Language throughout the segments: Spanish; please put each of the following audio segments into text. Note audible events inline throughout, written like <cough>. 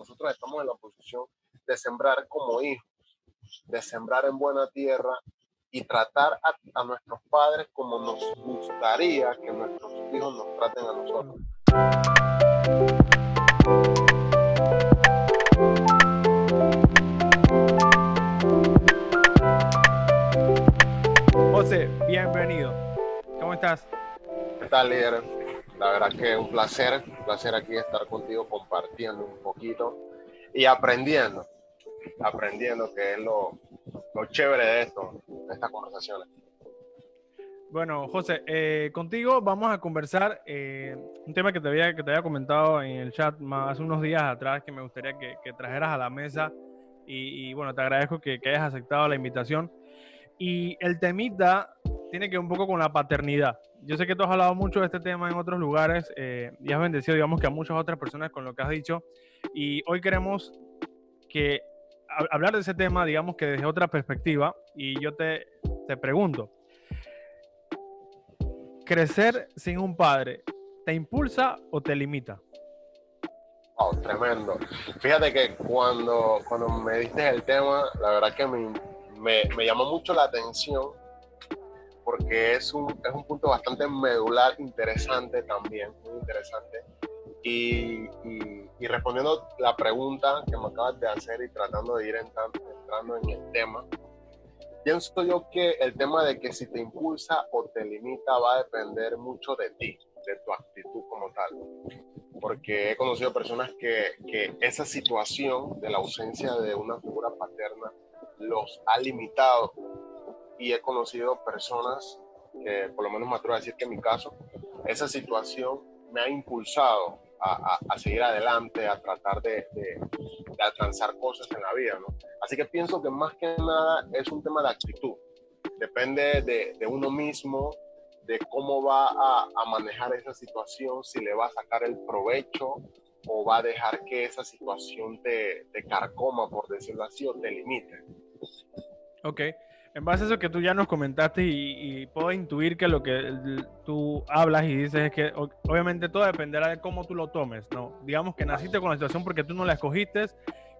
nosotros estamos en la posición de sembrar como hijos, de sembrar en buena tierra y tratar a, nuestros padres como nos gustaría que nuestros hijos nos traten a nosotros. José, bienvenido. ¿Cómo estás? ¿Qué tal, líder? La verdad que un placer, un placer aquí estar contigo compartiendo un poquito y aprendiendo, aprendiendo que es lo, lo chévere de esto, de estas conversaciones. Bueno, José, eh, contigo vamos a conversar eh, un tema que te, había, que te había comentado en el chat más, hace unos días atrás que me gustaría que, que trajeras a la mesa y, bueno, te agradezco que, que, hayas aceptado la invitación. Y el temita tiene que ver un poco con la paternidad. Yo sé que tú has hablado mucho de este tema en otros lugares eh, y has bendecido, digamos, que a muchas otras personas con lo que has dicho. Y hoy queremos que hablar de ese tema, digamos que desde otra perspectiva, y yo te, te pregunto, ¿crecer sin un padre te impulsa o te limita? Oh, tremendo. Fíjate que cuando, cuando me diste el tema, la verdad que me, me, me llamó mucho la atención porque es un, es un punto bastante medular, interesante también, muy interesante. Y, y, respondiendo la pregunta que me acabas de hacer y tratando de ir entrando, entrando en el tema, pienso yo que el tema de que si te impulsa o te limita va a depender mucho de ti, de tu actitud como tal. Porque he conocido personas que, que esa situación de la ausencia de una figura paterna los ha limitado y he conocido personas que, por lo menos me atrevo a decir que en mi caso, esa situación me ha impulsado a, a, seguir adelante, a tratar de, de, alcanzar cosas en la vida, ¿no? Así que pienso que más que nada es un tema de actitud. Depende de, de uno mismo, de cómo va a, a, manejar esa situación, si le va a sacar el provecho o va a dejar que esa situación te, te carcoma, por decirlo así, o te limite. Ok. En base a eso que tú ya nos comentaste y, puedo intuir que lo que tú hablas y dices es que obviamente todo dependerá de cómo tú lo tomes, ¿no? Digamos que naciste con la situación porque tú no la escogiste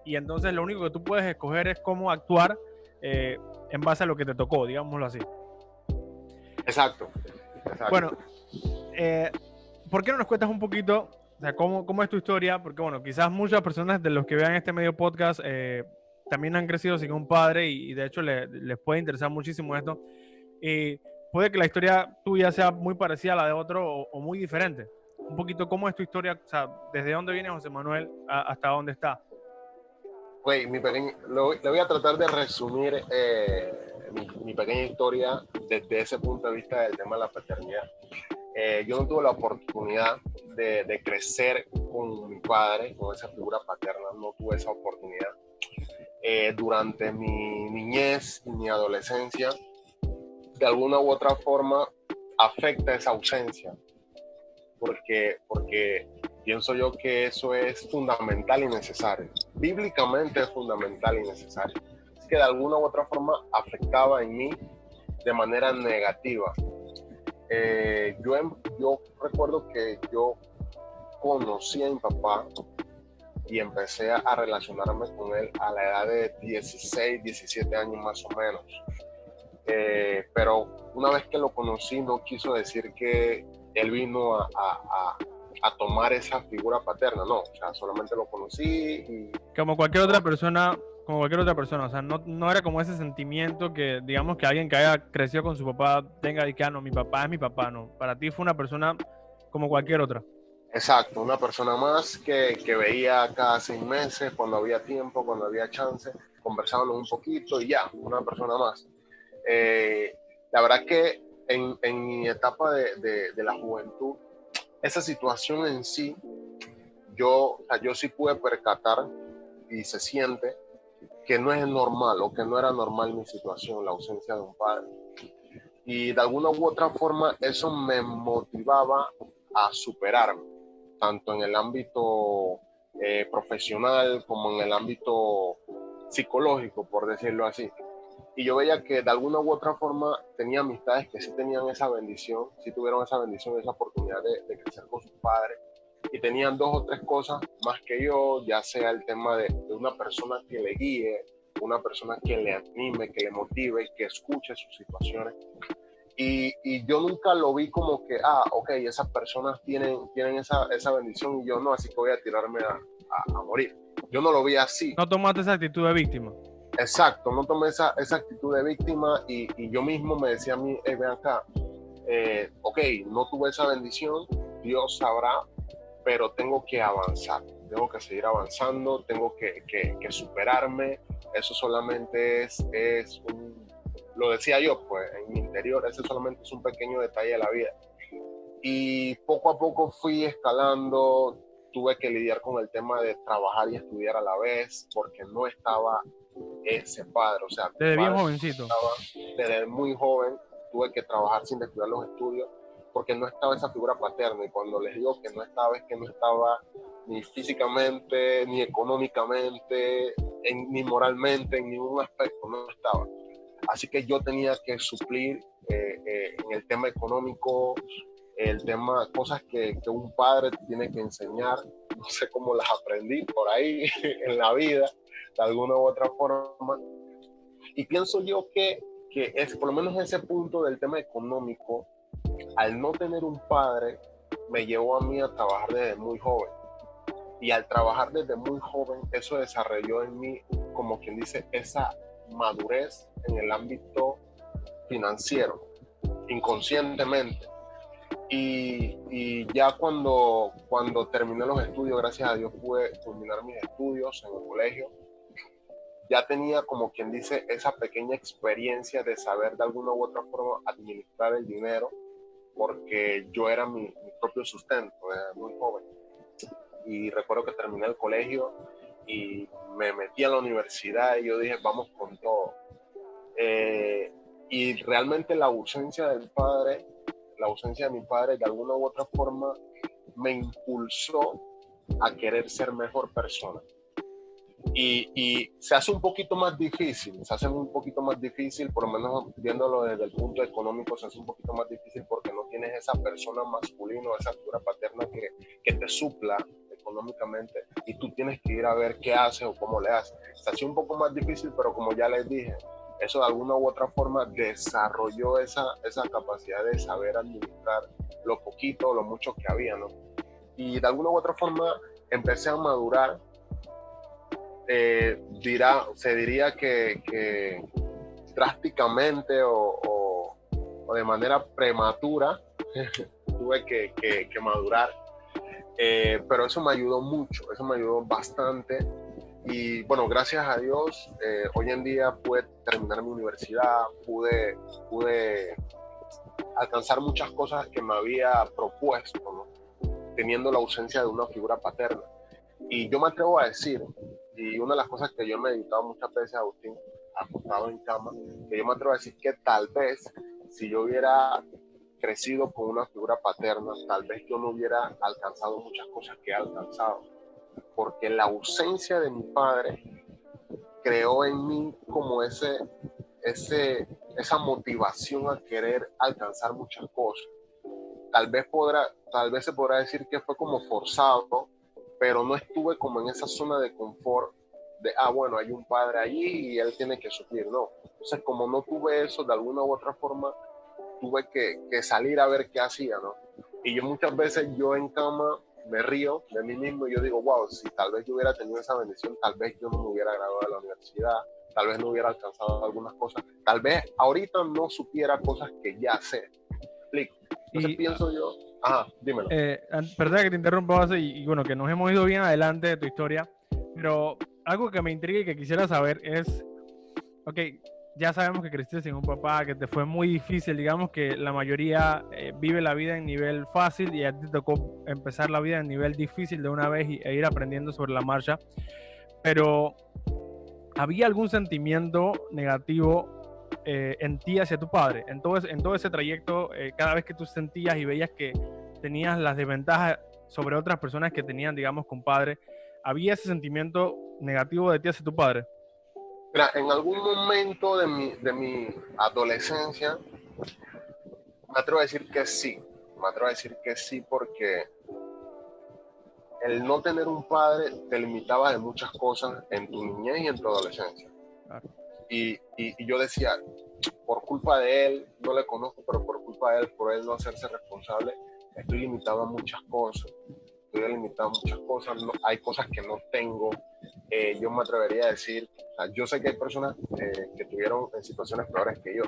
y entonces lo único que tú puedes escoger es cómo actuar eh, en base a lo que te tocó, digámoslo así. Exacto. Bueno, eh, ¿por qué no nos cuentas un poquito, o sea, cómo, cómo es tu historia? Porque bueno, quizás muchas personas de los que vean este medio podcast... Eh, también han crecido sin un padre y, de hecho les, puede interesar muchísimo esto. Y puede que la historia tuya sea muy parecida a la de otro o, muy diferente. Un poquito, ¿cómo es tu historia? O sea, ¿desde dónde viene José Manuel hasta dónde está? Güey, mi pequeño, le voy a tratar de resumir eh, mi, pequeña historia desde ese punto de vista del tema de la paternidad. Eh, yo no tuve la oportunidad de, de, crecer con mi padre, con esa figura paterna, no tuve esa oportunidad. Eh, durante mi niñez y mi adolescencia, de alguna u otra forma afecta esa ausencia, porque, porque pienso yo que eso es fundamental y necesario. Bíblicamente es fundamental y necesario. Es que de alguna u otra forma afectaba en mí de manera negativa. Eh, yo, yo recuerdo que yo conocí a mi papá y empecé a relacionarme con él a la edad de 16, 17 años más o menos. Eh, pero una vez que lo conocí no quiso decir que él vino a, a, a, tomar esa figura paterna, no, o sea, solamente lo conocí y... Como cualquier otra persona, como cualquier otra persona, o sea, no, no era como ese sentimiento que, digamos, que alguien que haya crecido con su papá tenga y que, ah, no, mi papá es mi papá, no, para ti fue una persona como cualquier otra. Exacto, una persona más que, que, veía cada seis meses, cuando había tiempo, cuando había chance, conversábamos un poquito y ya, una persona más. Eh, la verdad que en, en mi etapa de, de, de, la juventud, esa situación en sí, yo, o sea, yo sí pude percatar y se siente que no es normal o que no era normal mi situación, la ausencia de un padre. Y de alguna u otra forma eso me motivaba a superarme tanto en el ámbito eh, profesional como en el ámbito psicológico, por decirlo así. Y yo veía que de alguna u otra forma tenía amistades que sí tenían esa bendición, sí tuvieron esa bendición, esa oportunidad de, crecer con sus padres. y tenían dos o tres cosas más que yo, ya sea el tema de, de una persona que le guíe, una persona que le anime, que le motive, que escuche sus situaciones. Y, y, yo nunca lo vi como que, ah, ok, esas personas tienen, tienen esa, esa bendición y yo no, así que voy a tirarme a, a, a, morir. Yo no lo vi así. No tomaste esa actitud de víctima. Exacto, no tomé esa, esa actitud de víctima y, y, yo mismo me decía a mí, hey, ven acá, eh, ok, no tuve esa bendición, Dios sabrá, pero tengo que avanzar, tengo que seguir avanzando, tengo que, que, que superarme, eso solamente es, es un, lo decía yo, pues en mi interior, ese solamente es un pequeño detalle de la vida. Y poco a poco fui escalando, tuve que lidiar con el tema de trabajar y estudiar a la vez, porque no estaba ese padre, o sea, desde bien jovencito. Estaba, desde muy joven tuve que trabajar sin descuidar los estudios, porque no estaba esa figura paterna. Y cuando les digo que no estaba, es que no estaba ni físicamente, ni económicamente, en, ni moralmente, en ningún aspecto, no estaba. Así que yo tenía que suplir eh, eh, en el tema económico, el tema, cosas que, un padre tiene que enseñar, no sé cómo las aprendí por ahí <laughs> en la vida, de alguna u otra forma. Y pienso yo que, que es por lo menos ese punto del tema económico, al no tener un padre, me llevó a mí a trabajar desde muy joven. Y al trabajar desde muy joven, eso desarrolló en mí, como quien dice, esa madurez en el ámbito financiero, inconscientemente. Y, y, ya cuando, cuando terminé los estudios, gracias a Dios pude terminar mis estudios en el colegio, ya tenía como quien dice esa pequeña experiencia de saber de alguna u otra forma administrar el dinero, porque yo era mi, mi propio sustento desde muy joven. Y recuerdo que terminé el colegio y me metí a la universidad y yo dije, vamos con todo. Eh, y realmente la ausencia del padre, la ausencia de mi padre, de alguna u otra forma, me impulsó a querer ser mejor persona. Y, y, se hace un poquito más difícil, se hace un poquito más difícil, por lo menos viéndolo desde el punto económico, se hace un poquito más difícil porque no tienes esa persona masculina, esa figura paterna que, que te supla económicamente y tú tienes que ir a ver qué hace o cómo le hace. Se hace un poco más difícil, pero como ya les dije, eso de alguna u otra forma desarrolló esa, esa capacidad de saber administrar lo poquito o lo mucho que había, ¿no? Y de alguna u otra forma empecé a madurar. Eh, dirá, se diría que, que drásticamente o, o, o, de manera prematura <laughs> tuve que, que, que madurar. Eh, pero eso me ayudó mucho, eso me ayudó bastante y bueno, gracias a Dios, eh, hoy en día pude terminar mi universidad, pude, pude alcanzar muchas cosas que me había propuesto, ¿no? teniendo la ausencia de una figura paterna. Y yo me atrevo a decir, y una de las cosas que yo he meditado muchas veces, Agustín, acostado en cama, que yo me atrevo a decir que tal vez si yo hubiera crecido con una figura paterna, tal vez yo no hubiera alcanzado muchas cosas que he alcanzado porque la ausencia de mi padre creó en mí como ese, ese, esa motivación a querer alcanzar muchas cosas. Tal vez, podrá, tal vez se podrá decir que fue como forzado, pero no estuve como en esa zona de confort de, ah, bueno, hay un padre allí y él tiene que sufrir, no. Entonces, como no tuve eso, de alguna u otra forma, tuve que, que salir a ver qué hacía, ¿no? Y yo muchas veces, yo en cama, me río de mí mismo y yo digo, wow, si tal vez yo hubiera tenido esa bendición, tal vez yo no me hubiera graduado de la universidad, tal vez no hubiera alcanzado algunas cosas, tal vez ahorita no supiera cosas que ya sé. Explico. Entonces y, pienso yo, ajá, dímelo. Eh, perdón que te interrumpa, y, y bueno, que nos hemos ido bien adelante de tu historia, pero algo que me intriga y que quisiera saber es, ok, ya sabemos que creciste sin un papá, que te fue muy difícil, digamos que la mayoría eh, vive la vida en nivel fácil y a ti te tocó empezar la vida en nivel difícil de una vez y, e ir aprendiendo sobre la marcha. Pero, ¿había algún sentimiento negativo eh, en ti hacia tu padre? En todo, en todo ese trayecto, eh, cada vez que tú sentías y veías que tenías las desventajas sobre otras personas que tenían, digamos, con padre, ¿había ese sentimiento negativo de ti hacia tu padre? Mira, en algún momento de mi, de mi adolescencia, me atrevo a decir que sí. Me atrevo a decir que sí porque el no tener un padre te limitaba de muchas cosas en tu niñez y en tu adolescencia. Y, y, yo decía, por culpa de él, no le conozco, pero por culpa de él, por él no hacerse responsable, estoy limitado a muchas cosas. Estoy limitado a muchas cosas, hay cosas que no tengo. Eh, yo me atrevería a decir, yo sé que hay personas eh, que tuvieron en situaciones peores que yo,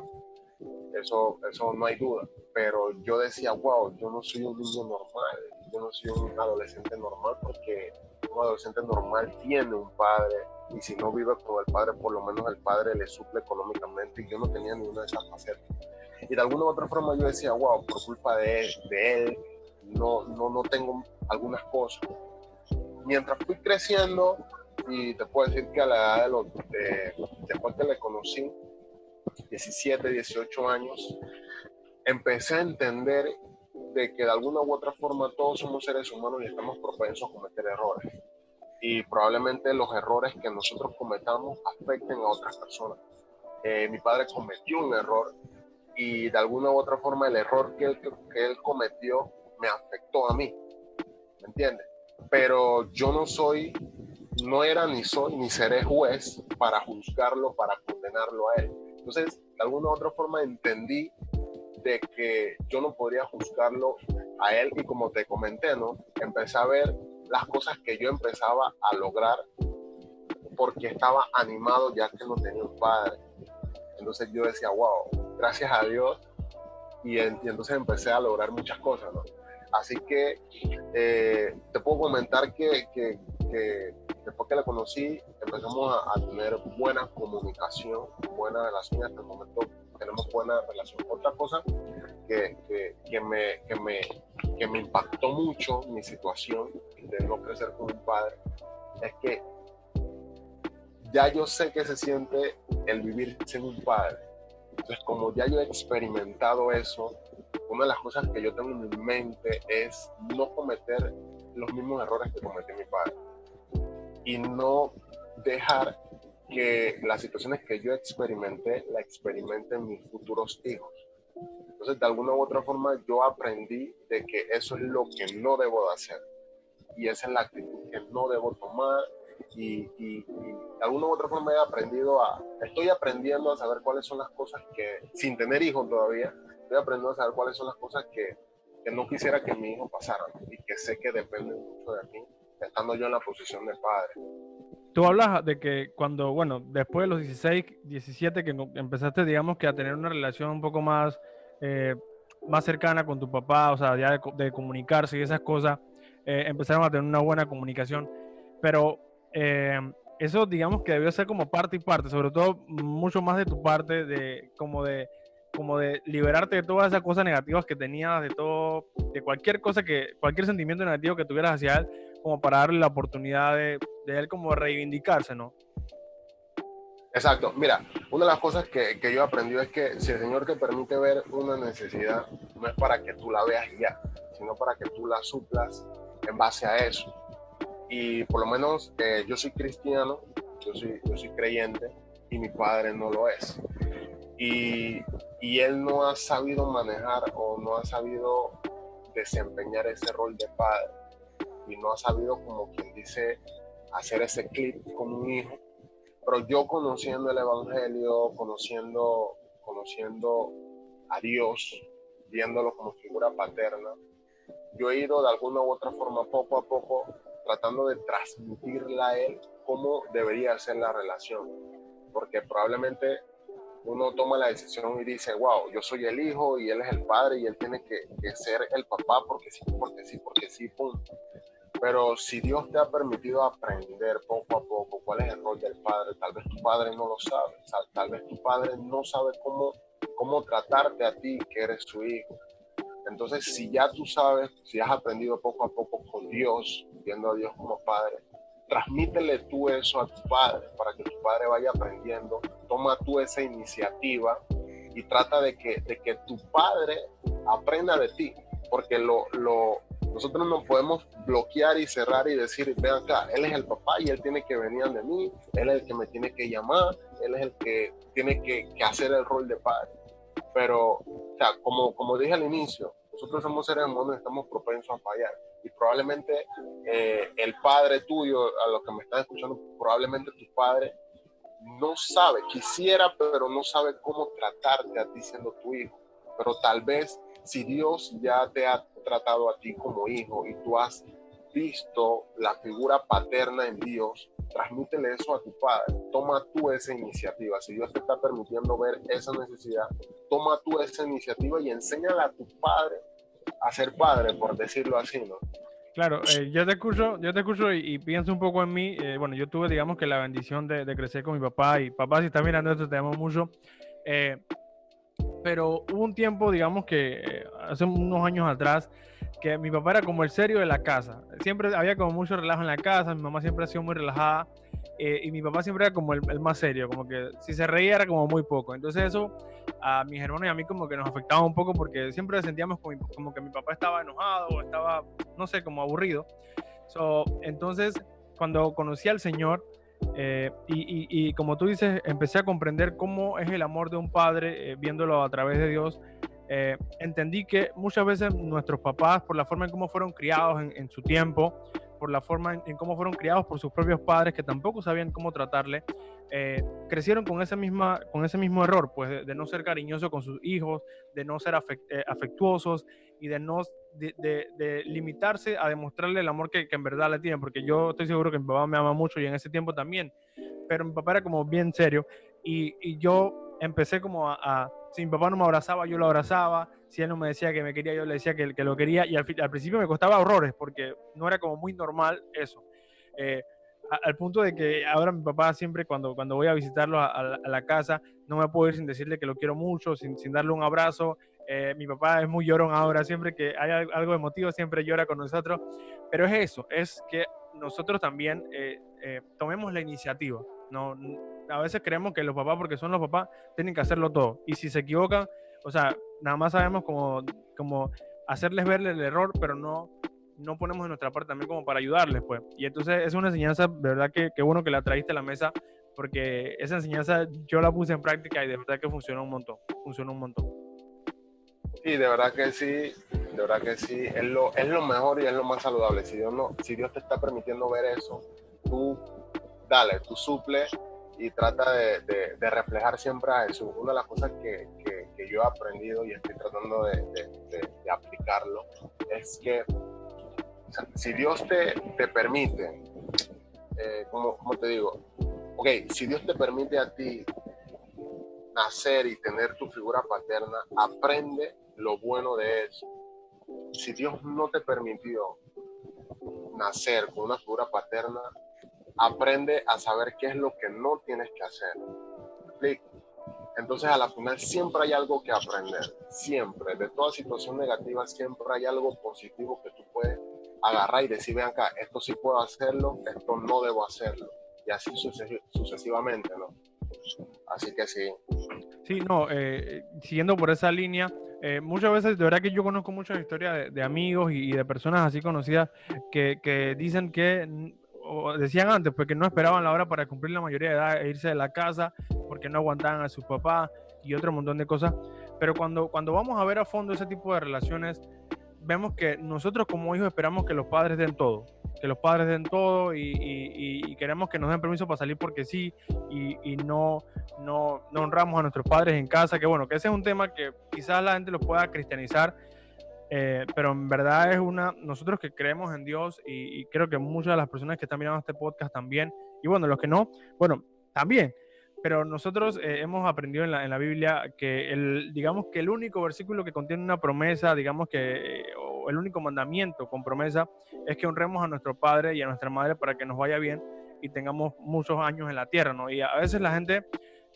eso, eso no hay duda, pero yo decía, wow, yo no soy un niño normal, yo no soy un adolescente normal porque un adolescente normal tiene un padre y si no vive con el padre, por lo menos el padre le suple económicamente y yo no tenía ninguna de esas facetas. Y de alguna u otra forma yo decía, wow, por culpa de, de él, no, no, no tengo algunas cosas. Mientras fui creciendo, y te puedo decir que a la edad de los, después que le conocí, 17, 18 años, empecé a entender de que de alguna u otra forma todos somos seres humanos y estamos propensos a cometer errores. Y probablemente los errores que nosotros cometamos afecten a otras personas. Eh, mi padre cometió un error y de alguna u otra forma el error que él, que él cometió me afectó a mí. ¿Me entiendes? Pero yo no soy, no era ni soy ni seré juez para juzgarlo, para condenarlo a él. Entonces, de alguna u otra forma entendí de que yo no podría juzgarlo a él y como te comenté, ¿no? Empecé a ver las cosas que yo empezaba a lograr porque estaba animado ya que no tenía un padre. Entonces yo decía, wow, gracias a Dios. Y, entonces empecé a lograr muchas cosas, ¿no? Así que eh, te puedo comentar que, después que la conocí empezamos a, tener buena comunicación, buena relación. Hasta el momento tenemos buena relación. Otra cosa que, que, me, que, me, que me impactó mucho mi situación de no crecer con un padre es que ya yo sé que se siente el vivir sin un padre. Entonces, como ya yo he experimentado eso, una de las cosas que yo tengo en mi mente es no cometer los mismos errores que cometió mi padre y no dejar que las situaciones que yo experimenté la experimenten mis futuros hijos. Entonces, de alguna u otra forma, yo aprendí de que eso es lo que no debo de hacer. Y esa es la actitud que no debo tomar. Y, y, de alguna u otra forma he aprendido a, estoy aprendiendo a saber cuáles son las cosas que, sin tener hijos todavía, estoy aprendiendo a saber cuáles son las cosas que, que no quisiera que mi hijo pasara y que sé que dependen mucho de mí, estando yo en la posición de padre. Tú hablas de que cuando, bueno, después de los 16, 17, que empezaste, digamos, que a tener una relación un poco más, eh, más cercana con tu papá, o sea, ya de, comunicarse y esas cosas, eh, empezaron a tener una buena comunicación. Pero eh, eso, digamos, que debió ser como parte y parte, sobre todo mucho más de tu parte, de como de como de liberarte de todas esas cosas negativas que tenías, de todo, de cualquier cosa que, cualquier sentimiento negativo que tuvieras hacia él, como para darle la oportunidad de, él como reivindicarse, ¿no? Exacto. Mira, una de las cosas que, que yo he aprendido es que si el Señor te permite ver una necesidad, no es para que tú la veas ya, sino para que tú la suplas en base a eso. Y por lo menos eh, yo soy cristiano, yo soy, yo soy creyente y mi padre no lo es. Y, y él no ha sabido manejar o no ha sabido desempeñar ese rol de padre y no ha sabido, como quien dice, hacer ese clip con un hijo. Pero yo conociendo el Evangelio, conociendo, conociendo a Dios, viéndolo como figura paterna, yo he ido de alguna u otra forma, poco a poco, tratando de transmitirle a él cómo debería ser la relación. Porque probablemente uno toma la decisión y dice, wow, yo soy el hijo y él es el padre y él tiene que, que ser el papá porque sí, porque sí, porque sí, punto. Pero si Dios te ha permitido aprender poco a poco cuál es el rol del padre, tal vez tu padre no lo sabe, tal vez tu padre no sabe cómo, cómo tratarte a ti, que eres su hijo. Entonces, si ya tú sabes, si has aprendido poco a poco con Dios, viendo a Dios como padre, transmítele tú eso a tu padre para que tu padre vaya aprendiendo. Toma tú esa iniciativa y trata de que, de que tu padre aprenda de ti, porque lo, lo, nosotros no podemos bloquear y cerrar y decir, ven acá, él es el papá y él tiene que venir de mí, él es el que me tiene que llamar, él es el que tiene que, hacer el rol de padre. Pero, o sea, como, como dije al inicio, nosotros somos seres humanos y estamos propensos a fallar. y probablemente eh, el padre tuyo, a los que me están escuchando, probablemente tu padre no sabe, quisiera, pero no sabe cómo tratarte a ti siendo tu hijo. Pero tal vez si Dios ya te ha tratado a ti como hijo y tú has visto la figura paterna en Dios, transmítele eso a tu padre. Toma tú esa iniciativa. Si Dios te está permitiendo ver esa necesidad, toma tú esa iniciativa y enséñale a tu padre a ser padre, por decirlo así, ¿no? Claro, eh, yo te escucho, yo te escucho y, pienso un poco en mí. Eh, bueno, yo tuve, digamos que la bendición de, crecer con mi papá y papá, si estás mirando esto, te amo mucho. Eh, pero hubo un tiempo, digamos que hace unos años atrás, que mi papá era como el serio de la casa. Siempre había como mucho relajo en la casa, mi mamá siempre ha sido muy relajada eh, y mi papá siempre era como el, más serio, como que si se reía era como muy poco. Entonces eso a mis hermanos y a mí como que nos afectaba un poco porque siempre sentíamos como, que mi papá estaba enojado o estaba, no sé, como aburrido. entonces cuando conocí al Señor, eh, y, como tú dices, empecé a comprender cómo es el amor de un padre eh, viéndolo a través de Dios. Eh, entendí que muchas veces nuestros papás, por la forma en cómo fueron criados en, su tiempo, por la forma en, cómo fueron criados por sus propios padres, que tampoco sabían cómo tratarle, crecieron con ese, misma, con ese mismo error, pues de, no ser cariñosos con sus hijos, de no ser afectuosos y de no de, limitarse a demostrarle el amor que, en verdad le tienen, porque yo estoy seguro que mi papá me ama mucho y en ese tiempo también, pero mi papá era como bien serio y, y yo empecé como a si mi papá no me abrazaba, yo lo abrazaba. Si él no me decía que me quería, yo le decía que, que lo quería. Y al, al, principio me costaba horrores porque no era como muy normal eso. Eh, al punto de que ahora mi papá siempre cuando, cuando voy a visitarlo a, la casa, no me puedo ir sin decirle que lo quiero mucho, sin, sin darle un abrazo. Eh, mi papá es muy llorón ahora, siempre que hay algo emotivo, siempre llora con nosotros. Pero es eso, es que nosotros también eh, tomemos la iniciativa. No, a veces creemos que los papás, porque son los papás, tienen que hacerlo todo. Y si se equivocan, o sea, nada más sabemos como, como hacerles verle el error, pero no, no ponemos de nuestra parte también como para ayudarles, pues. Y entonces es una enseñanza, de verdad que, que bueno que la trajiste a la mesa, porque esa enseñanza yo la puse en práctica y de verdad que funcionó un montón, funcionó un montón. Sí, de verdad que sí, de verdad que sí, es lo, es lo mejor y es lo más saludable. Si Dios, no, si Dios te está permitiendo ver eso, tú dale, tú suple y trata de, de, reflejar siempre a Jesús. Una de las cosas que, que, yo he aprendido y estoy tratando de, de aplicarlo es que si Dios te, te permite, eh, como, como te digo, ok, si Dios te permite a ti nacer y tener tu figura paterna, aprende lo bueno de eso. Si Dios no te permitió nacer con una figura paterna, aprende a saber qué es lo que no tienes que hacer. Entonces a la final siempre hay algo que aprender, siempre, de toda situación negativa siempre hay algo positivo que tú puedes agarrar y decir, vean acá, esto sí puedo hacerlo, esto no debo hacerlo, y así sucesivamente, ¿no? Así que sí. Sí, no, eh, siguiendo por esa línea, eh, muchas veces, de verdad que yo conozco muchas historias de, amigos y, de personas así conocidas que, que dicen que o decían antes, pues que no esperaban la hora para cumplir la mayoría de edad e irse de la casa porque no aguantaban a sus papás y otro montón de cosas. Pero cuando, cuando vamos a ver a fondo ese tipo de relaciones, vemos que nosotros como hijos esperamos que los padres den todo, que los padres den todo y, queremos que nos den permiso para salir porque sí y, no, no, no honramos a nuestros padres en casa, que bueno, que ese es un tema que quizás la gente lo pueda cristianizar eh, pero en verdad es una, nosotros que creemos en Dios y, creo que muchas de las personas que están mirando este podcast también, y bueno, los que no, bueno, también, pero nosotros eh, hemos aprendido en la, en la, Biblia que el, digamos que el único versículo que contiene una promesa, digamos que el único mandamiento con promesa es que honremos a nuestro Padre y a nuestra Madre para que nos vaya bien y tengamos muchos años en la tierra, ¿no? Y a veces la gente,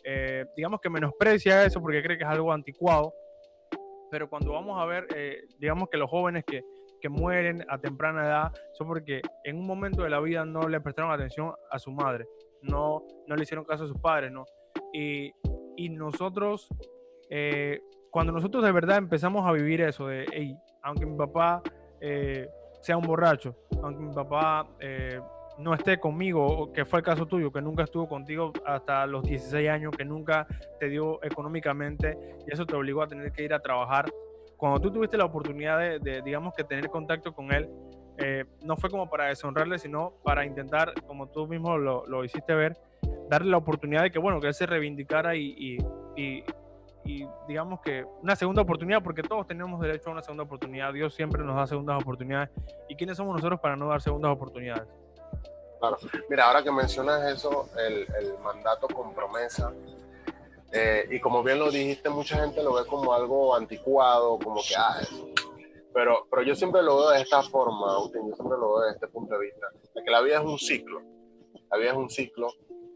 eh, digamos que menosprecia eso porque cree que es algo anticuado, pero cuando vamos a ver, eh, digamos que los jóvenes que, que mueren a temprana edad son porque en un momento de la vida no le prestaron atención a su madre, no, no le hicieron caso a sus padres, ¿no? Y, y nosotros, eh, cuando nosotros de verdad empezamos a vivir eso de, aunque mi papá eh, sea un borracho, aunque mi papá no esté conmigo, que fue el caso tuyo, que nunca estuvo contigo hasta los 16 años, que nunca te dio económicamente y eso te obligó a tener que ir a trabajar. Cuando tú tuviste la oportunidad de, digamos que tener contacto con él, eh, no fue como para deshonrarle, sino para intentar, como tú mismo lo, lo, hiciste ver, darle la oportunidad de que, bueno, que él se reivindicara y, y, digamos que una segunda oportunidad, porque todos tenemos derecho a una segunda oportunidad. Dios siempre nos da segundas oportunidades. ¿Y quiénes somos nosotros para no dar segundas oportunidades? Claro. Mira, ahora que mencionas eso, el, el mandato con promesa, eh, y como bien lo dijiste, mucha gente lo ve como algo anticuado, como que, ah, pero, pero yo siempre lo veo de esta forma, yo siempre lo veo desde este punto de vista, de que la vida es un ciclo, la vida es un ciclo.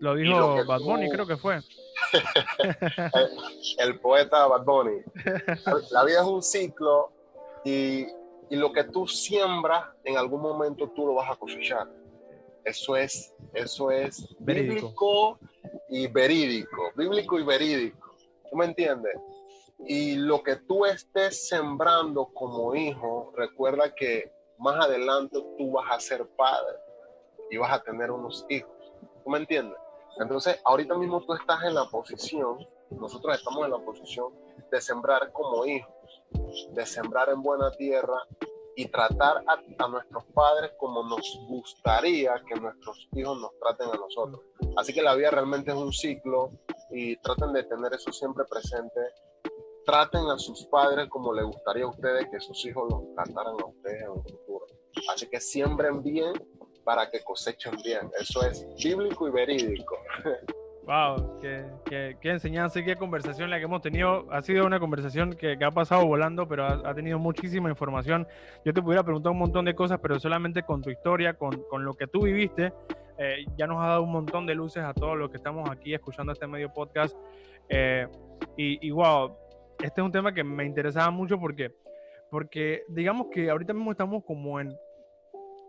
Lo dijo Bad Bunny, creo que fue. <laughs> el, poeta Bad Bunny. La vida es un ciclo y, y lo que tú siembras, en algún momento tú lo vas a cosechar. Eso es, eso es bíblico y verídico, bíblico y verídico. ¿Tú me entiendes? Y lo que tú estés sembrando como hijo, recuerda que más adelante tú vas a ser padre y vas a tener unos hijos. ¿Tú me entiendes? Entonces, ahorita mismo tú estás en la posición, nosotros estamos en la posición de sembrar como hijos, de sembrar en buena tierra y tratar a, nuestros padres como nos gustaría que nuestros hijos nos traten a nosotros. Así que la vida realmente es un ciclo y traten de tener eso siempre presente. Traten a sus padres como les gustaría a ustedes que sus hijos los trataran a ustedes en el futuro. Así que siembren bien para que cosechen bien. Eso es bíblico y verídico. <laughs> Wow, qué, qué, qué, enseñanza y qué conversación la que hemos tenido. Ha sido una conversación que, que ha pasado volando, pero ha, tenido muchísima información. Yo te pudiera preguntar un montón de cosas, pero solamente con tu historia, con, con lo que tú viviste, eh, ya nos ha dado un montón de luces a todos los que estamos aquí escuchando este medio podcast. Eh, y, y, wow, este es un tema que me interesaba mucho porque, porque digamos que ahorita mismo estamos como en,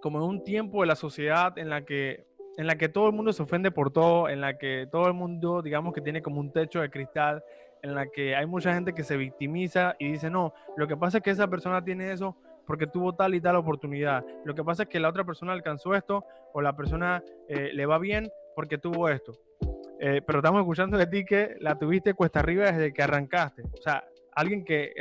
como en un tiempo de la sociedad en la que en la que todo el mundo se ofende por todo, en la que todo el mundo, digamos que tiene como un techo de cristal, en la que hay mucha gente que se victimiza y dice, no, lo que pasa es que esa persona tiene eso porque tuvo tal y tal oportunidad. Lo que pasa es que la otra persona alcanzó esto o la persona eh, le va bien porque tuvo esto. Eh, pero estamos escuchando de ti que la tuviste cuesta arriba desde que arrancaste. O sea, alguien que,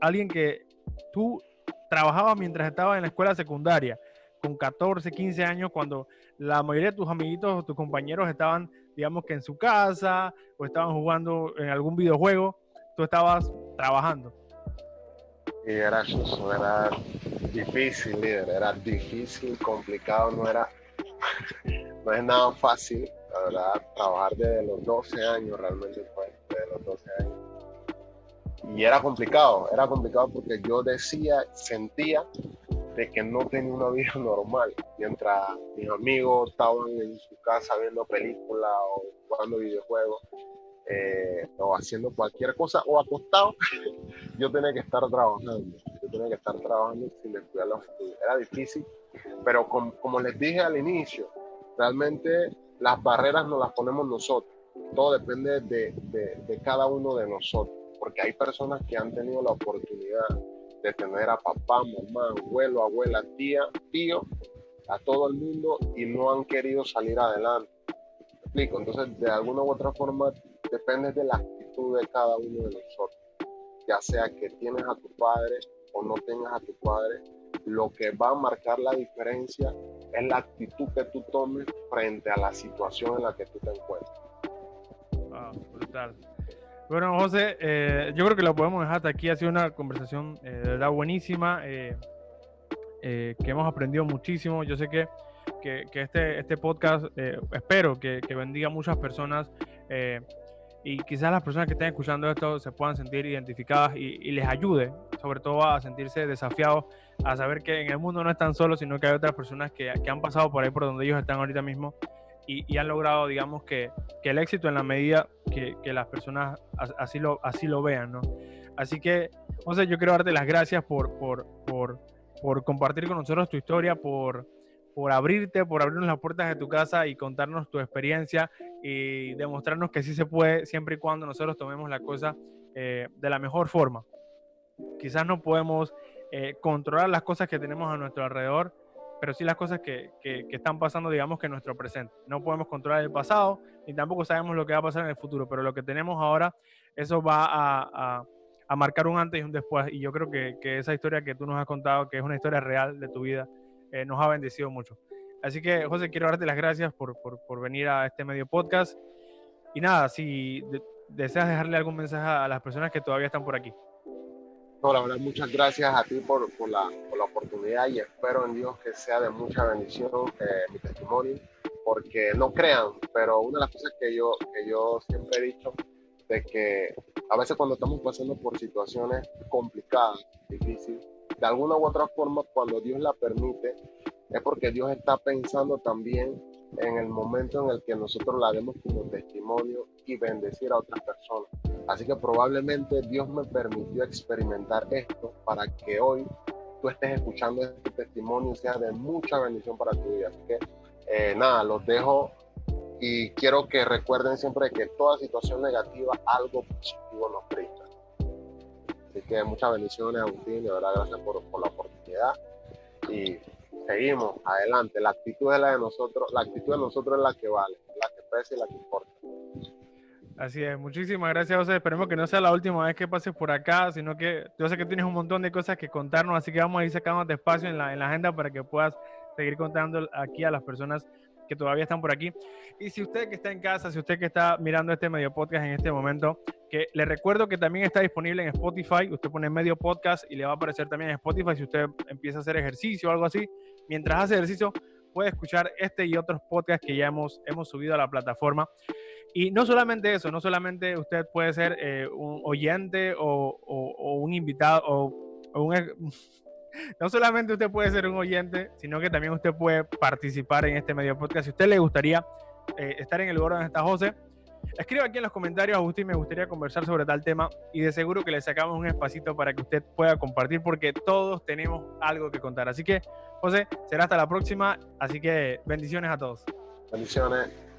alguien que tú trabajabas mientras estabas en la escuela secundaria, con 14, 15 años, cuando la mayoría de tus amiguitos o tus compañeros estaban, digamos que en su casa o estaban jugando en algún videojuego, tú estabas trabajando. Y era, era difícil, líder, era difícil, complicado, no era, <laughs> no es nada fácil, la verdad, trabajar desde los 12 años realmente fue, desde los 12 años. Y era complicado, era complicado porque yo decía, sentía de que no tenía una vida <laughs> normal. Mientras mis amigos estaban en su casa viendo películas o jugando videojuegos eh, o haciendo cualquier cosa o acostado, <laughs> yo tenía que estar trabajando. Yo tenía que estar trabajando sin descuidar la familia. Era difícil, pero como les dije al inicio, realmente las barreras no las ponemos nosotros. Todo depende de, de, de cada uno de nosotros, porque hay personas que han tenido la oportunidad de tener a papá, mamá, abuelo, abuela, tía, tío, a todo el mundo y no han querido salir adelante. ¿Me explico? Entonces, de alguna u otra forma, depende de la actitud de cada uno de nosotros. Ya sea que tienes a tu padre o no tengas a tu padre, lo que va a marcar la diferencia es la actitud que tú tomes frente a la situación en la que tú te encuentras. Wow, brutal. Bueno, José, eh, yo creo que lo podemos dejar hasta aquí. Ha sido una conversación eh, de verdad buenísima, eh, que hemos aprendido muchísimo. Yo sé que, que, este, este podcast, espero que, que, bendiga a muchas personas y quizás las personas que estén escuchando esto se puedan sentir identificadas y, y, les ayude, sobre todo a sentirse desafiados, a saber que en el mundo no están solos, sino que hay otras personas que, que han pasado por ahí, por donde ellos están ahorita mismo y, han logrado, digamos, que, el éxito en la medida que, las personas así lo, así lo vean, ¿no? Así que, José, yo quiero darte las gracias por, por, por, por compartir con nosotros tu historia, por, por abrirte, por abrirnos las puertas de tu casa y contarnos tu experiencia y demostrarnos que sí se puede siempre y cuando nosotros tomemos la cosa eh, de la mejor forma. Quizás no podemos eh, controlar las cosas que tenemos a nuestro alrededor, pero sí las cosas que, que, están pasando, digamos que en nuestro presente. No podemos controlar el pasado, ni tampoco sabemos lo que va a pasar en el futuro, pero lo que tenemos ahora, eso va a, a, marcar un antes y un después. Y yo creo que, que, esa historia que tú nos has contado, que es una historia real de tu vida, eh, nos ha bendecido mucho. Así que, José, quiero darte las gracias por, por, por venir a este medio podcast. Y nada, si deseas dejarle algún mensaje a las personas que todavía están por aquí. No, la verdad, muchas gracias a ti por, por, la, por la, oportunidad y espero en Dios que sea de mucha bendición eh, mi testimonio, porque no crean, pero una de las cosas que yo, que yo siempre he dicho, de que a veces cuando estamos pasando por situaciones complicadas, difíciles, de alguna u otra forma, cuando Dios la permite, es porque Dios está pensando también en el momento en el que nosotros la demos como testimonio y bendecir a otras personas. Así que probablemente Dios me permitió experimentar esto para que hoy tú estés escuchando este testimonio y sea de mucha bendición para tu vida. Así que eh, nada, los dejo y quiero que recuerden siempre que toda situación negativa, algo positivo nos brinda. Así que muchas bendiciones, Agustín, de verdad, gracias por, por la oportunidad. Y seguimos adelante. La actitud es la de nosotros, la actitud de nosotros es la que vale, la que pesa y la que importa. Así es, muchísimas gracias, José. Esperemos que no sea la última vez que pases por acá, sino que yo sé que tienes un montón de cosas que contarnos, así que vamos a ir sacando de espacio en la, en la agenda para que puedas seguir contando aquí a las personas que todavía están por aquí. Y si usted que está en casa, si usted que está mirando este medio podcast en este momento, que le recuerdo que también está disponible en Spotify, usted pone medio podcast y le va a aparecer también en Spotify si usted empieza a hacer ejercicio o algo así. Mientras hace ejercicio, puede escuchar este y otros podcasts que ya hemos, hemos subido a la plataforma. Y no solamente eso, no solamente usted puede ser eh, un oyente o, o, un invitado o, o un <laughs> no solamente usted puede ser un oyente, sino que también usted puede participar en este medio podcast. Si a usted le gustaría eh, estar en el lugar donde está José, escriba aquí en los comentarios, Agustín, me gustaría conversar sobre tal tema y de seguro que le sacamos un espacito para que usted pueda compartir porque todos tenemos algo que contar. Así que, José, será hasta la próxima. Así que bendiciones a todos. Bendiciones.